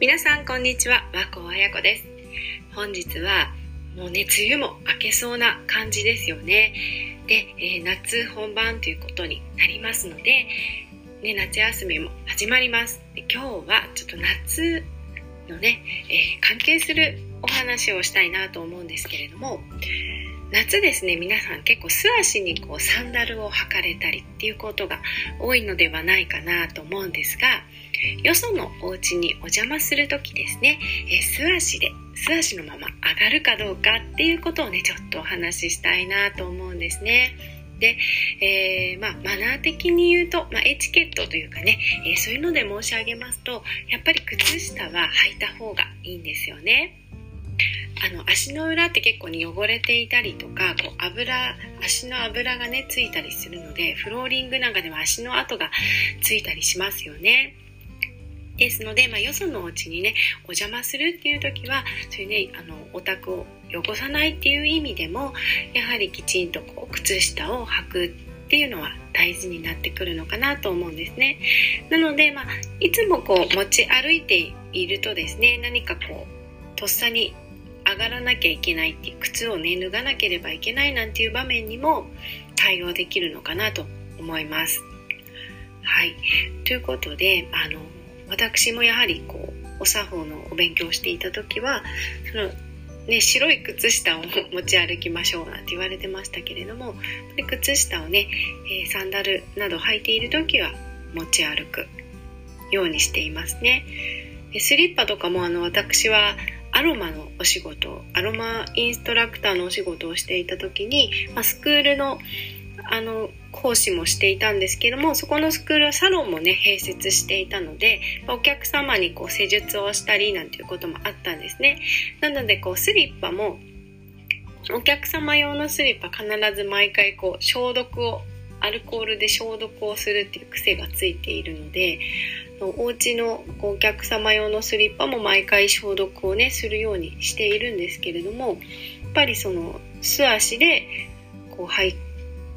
皆さんこんにちは。和光彩子です。本日はもうね梅雨も明けそうな感じですよね。で、えー、夏本番ということになりますので、ね、夏休みも始まります。で今日はちょっと夏のね、えー、関係するお話をしたいなと思うんですけれども夏ですね皆さん結構素足にこうサンダルを履かれたりっていうことが多いのではないかなと思うんですがよそのお家にお邪魔する時ですね、え素足で素足のまま上がるかどうかっていうことをねちょっとお話ししたいなと思うんですね。で、えー、まあ、マナー的に言うと、まあ、エチケットというかね、えー、そういうので申し上げますとやっぱり靴下は履いた方がいいんですよね。あの足の裏って結構に汚れていたりとかこう油足の油がねついたりするのでフローリングなんかでも足の跡がついたりしますよね。ですので、まあ、よそのお家にねお邪魔するっていう時はそういうねあのお宅を汚さないっていう意味でもやはりきちんとこう靴下を履くっていうのは大事になってくるのかなと思うんですね。なので、まあ、いつもこう持ち歩いているとですね何かこうとっさに上がらなきゃいけないって靴をね脱がなければいけないなんていう場面にも対応できるのかなと思います。はい。ということであの私もやはりこうお作法のお勉強をしていた時はそのね、白い靴下を持ち歩きましょうなんて言われてましたけれども靴下をね、え、サンダルなど履いている時は持ち歩くようにしていますね。スリッパとかもあの私はアロマのお仕事アロマインストラクターのお仕事をしていた時に、まあ、スクールのあの講師もしていたんですけどもそこのスクールはサロンもね併設していたのでお客様にこう施術をしたりなんていうこともあったんですね。なのでこうスリッパもお客様用のスリッパ必ず毎回こう消毒をアルコールで消毒をするっていう癖がついているのでお家のお客様用のスリッパも毎回消毒をねするようにしているんですけれどもやっぱりその素足でこう履い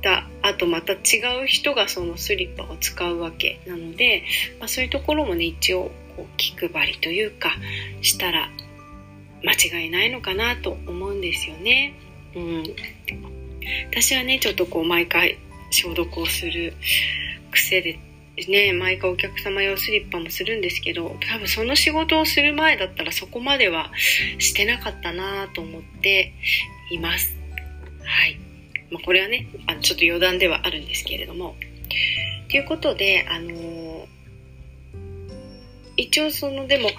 た後また違う人がそのスリッパを使うわけなので、まあ、そういうところもね一応こう気配りというかしたら間違いないのかなと思うんですよね。うん、私はねちょっとこう毎回消毒をする癖でね毎回お客様用スリッパもするんですけど多分その仕事をする前だったらそこまではしてなかったなと思っています。はいまあ、これはねあのちょっと余談ではあるんですけれども。ということであのー、一応そのでも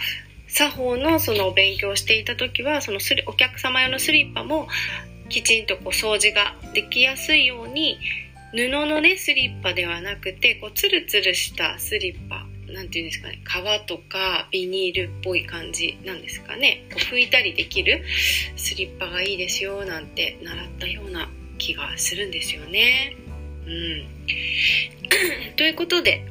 作法のその勉強していた時はそのスリお客様用のスリッパもきちんとこう掃除ができやすいように布のねスリッパではなくてこうツルツルしたスリッパなんていうんですかね革とかビニールっぽい感じなんですかね。拭いたりできるスリッパがいいですよなんて習ったような気がするんですよね。うん、ということで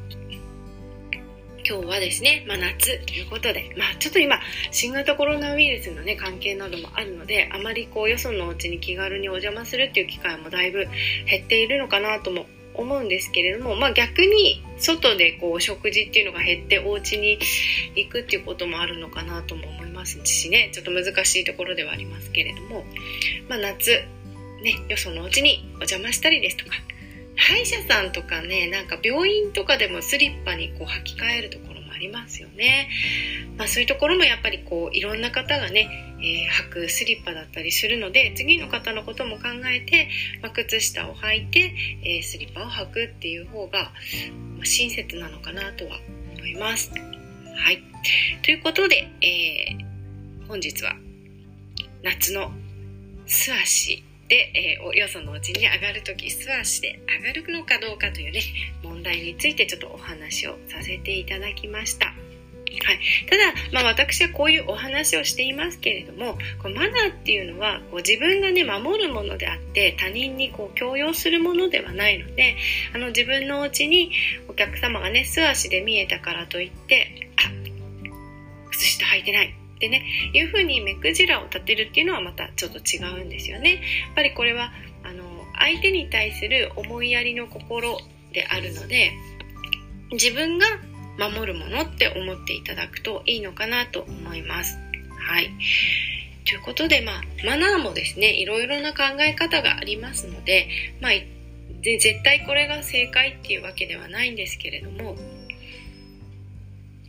今日はですね、まあ、夏ということで、まあ、ちょっと今新型コロナウイルスの、ね、関係などもあるのであまりこうよそのお家に気軽にお邪魔するっていう機会もだいぶ減っているのかなとも思うんですけれども、まあ、逆に外でこう食事っていうのが減ってお家に行くっていうこともあるのかなとも思いますしねちょっと難しいところではありますけれども、まあ、夏ね、よそのお家にお邪魔したりですとか。歯医者さんとかねなんか病院とかでもスリッパにこう履き替えるところもありますよね、まあ、そういうところもやっぱりこういろんな方がね、えー、履くスリッパだったりするので次の方のことも考えて、まあ、靴下を履いて、えー、スリッパを履くっていう方が、まあ、親切なのかなとは思います。はい、ということで、えー、本日は夏の素足で、えー、よそのうちに上がるとき素足で上がるのかどうかというね問題についてちょっとお話をさせていただきました。はい、ただ、まあ、私はこういうお話をしていますけれどもこマナーっていうのはこう自分がね守るものであって他人にこう強要するものではないのであの自分のお家にお客様がね素足で見えたからといってあ靴下履いてないってねいうふうに目くじらを立てるっていうのはまたちょっと違うんですよね。やっぱりこれはあの相手に対する思いやりの心であるので自分が守るものって思っていただくといいのかなと思います。はい。ということで、まあ、マナーもですね、いろいろな考え方がありますので、まあ、絶対これが正解っていうわけではないんですけれども、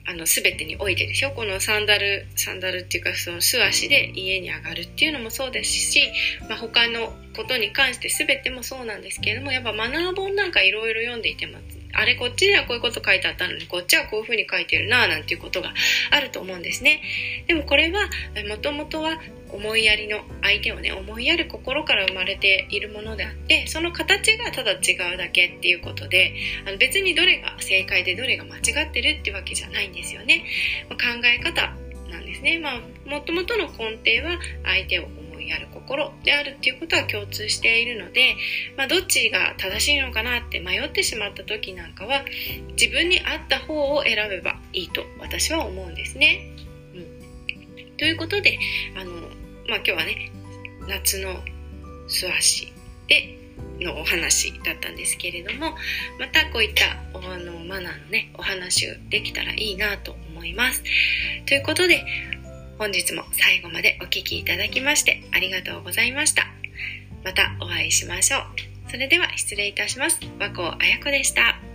あの、すべてにおいてでしょ？このサンダル、サンダルっていうか、その素足で家に上がるっていうのもそうですし、まあ、他のことに関して全てもそうなんですけれども、やっぱマナー本なんかいろいろ読んでいても、あれこっちではこういうこと書いてあったのに、こっちはこういうふうに書いてるななんていうことがあると思うんですね。でもこれは、もともとは思いやりの相手をね思いやる心から生まれているものであってその形がただ違うだけっていうことであの別にどれが正解でどれが間違ってるってわけじゃないんですよね、まあ、考え方なんですねまあもともとの根底は相手を思いやる心であるっていうことは共通しているので、まあ、どっちが正しいのかなって迷ってしまった時なんかは自分に合った方を選べばいいと私は思うんですね。うん、ということであのまあ今日はね、夏の素足でのお話だったんですけれども、またこういったあのマナーのね、お話をできたらいいなと思います。ということで、本日も最後までお聴きいただきましてありがとうございました。またお会いしましょう。それでは失礼いたします。和光彩子でした。